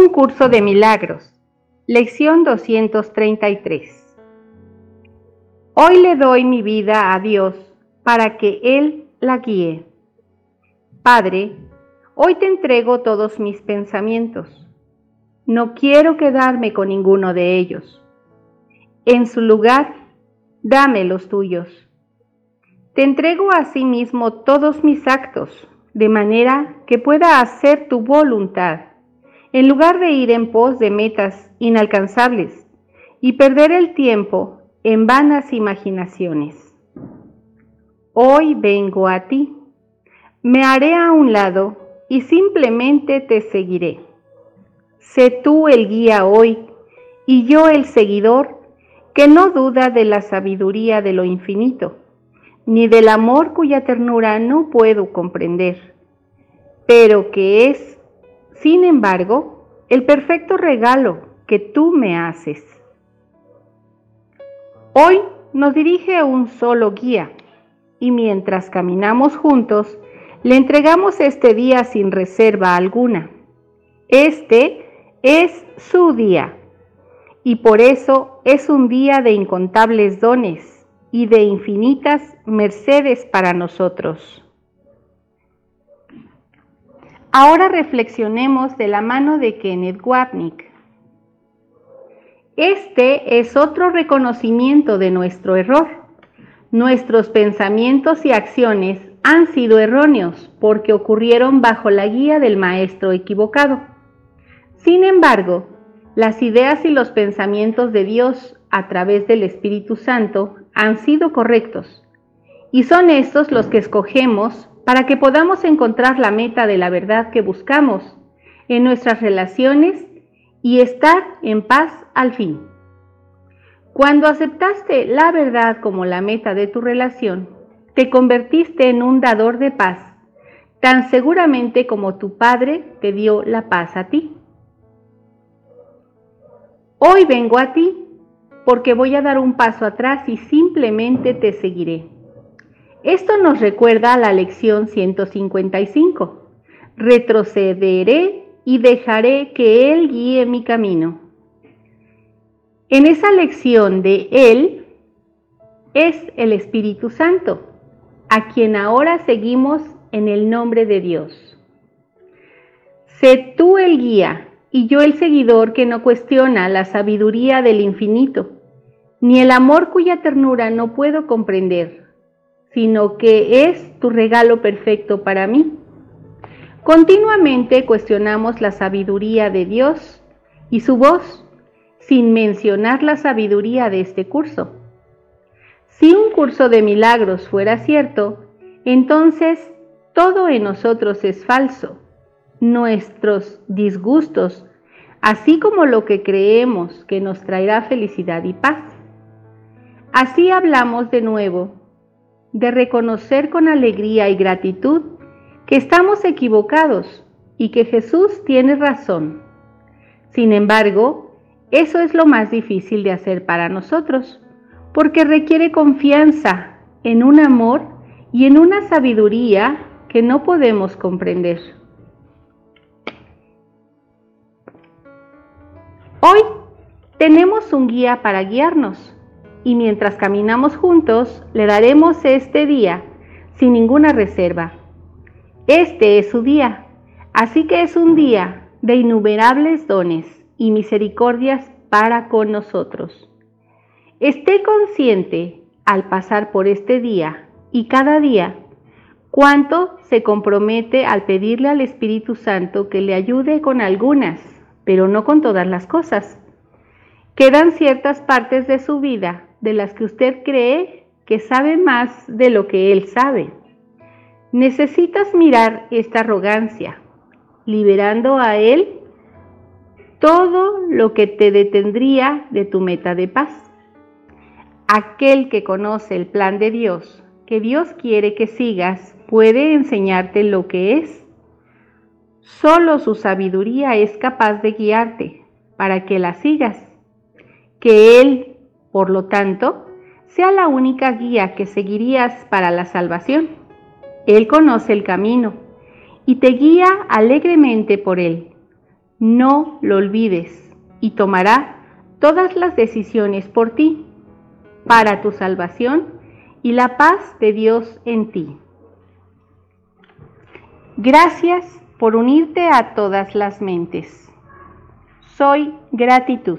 Un curso de milagros. Lección 233. Hoy le doy mi vida a Dios para que Él la guíe. Padre, hoy te entrego todos mis pensamientos. No quiero quedarme con ninguno de ellos. En su lugar, dame los tuyos. Te entrego a sí mismo todos mis actos, de manera que pueda hacer tu voluntad en lugar de ir en pos de metas inalcanzables y perder el tiempo en vanas imaginaciones. Hoy vengo a ti, me haré a un lado y simplemente te seguiré. Sé tú el guía hoy y yo el seguidor que no duda de la sabiduría de lo infinito, ni del amor cuya ternura no puedo comprender, pero que es sin embargo, el perfecto regalo que tú me haces. Hoy nos dirige un solo guía y mientras caminamos juntos, le entregamos este día sin reserva alguna. Este es su día y por eso es un día de incontables dones y de infinitas mercedes para nosotros. Ahora reflexionemos de la mano de Kenneth Wapnick. Este es otro reconocimiento de nuestro error. Nuestros pensamientos y acciones han sido erróneos porque ocurrieron bajo la guía del maestro equivocado. Sin embargo, las ideas y los pensamientos de Dios a través del Espíritu Santo han sido correctos y son estos los que escogemos para que podamos encontrar la meta de la verdad que buscamos en nuestras relaciones y estar en paz al fin. Cuando aceptaste la verdad como la meta de tu relación, te convertiste en un dador de paz, tan seguramente como tu Padre te dio la paz a ti. Hoy vengo a ti porque voy a dar un paso atrás y simplemente te seguiré. Esto nos recuerda a la lección 155. Retrocederé y dejaré que Él guíe mi camino. En esa lección de Él es el Espíritu Santo, a quien ahora seguimos en el nombre de Dios. Sé tú el guía y yo el seguidor que no cuestiona la sabiduría del infinito, ni el amor cuya ternura no puedo comprender sino que es tu regalo perfecto para mí. Continuamente cuestionamos la sabiduría de Dios y su voz, sin mencionar la sabiduría de este curso. Si un curso de milagros fuera cierto, entonces todo en nosotros es falso. Nuestros disgustos, así como lo que creemos que nos traerá felicidad y paz. Así hablamos de nuevo de reconocer con alegría y gratitud que estamos equivocados y que Jesús tiene razón. Sin embargo, eso es lo más difícil de hacer para nosotros, porque requiere confianza en un amor y en una sabiduría que no podemos comprender. Hoy tenemos un guía para guiarnos y mientras caminamos juntos le daremos este día sin ninguna reserva. Este es su día, así que es un día de innumerables dones y misericordias para con nosotros. Esté consciente al pasar por este día y cada día cuánto se compromete al pedirle al Espíritu Santo que le ayude con algunas, pero no con todas las cosas. Quedan ciertas partes de su vida de las que usted cree que sabe más de lo que él sabe. Necesitas mirar esta arrogancia, liberando a Él todo lo que te detendría de tu meta de paz. Aquel que conoce el plan de Dios, que Dios quiere que sigas, puede enseñarte lo que es. Solo su sabiduría es capaz de guiarte para que la sigas. Que Él, por lo tanto, sea la única guía que seguirías para la salvación. Él conoce el camino y te guía alegremente por él. No lo olvides y tomará todas las decisiones por ti, para tu salvación y la paz de Dios en ti. Gracias por unirte a todas las mentes. Soy gratitud.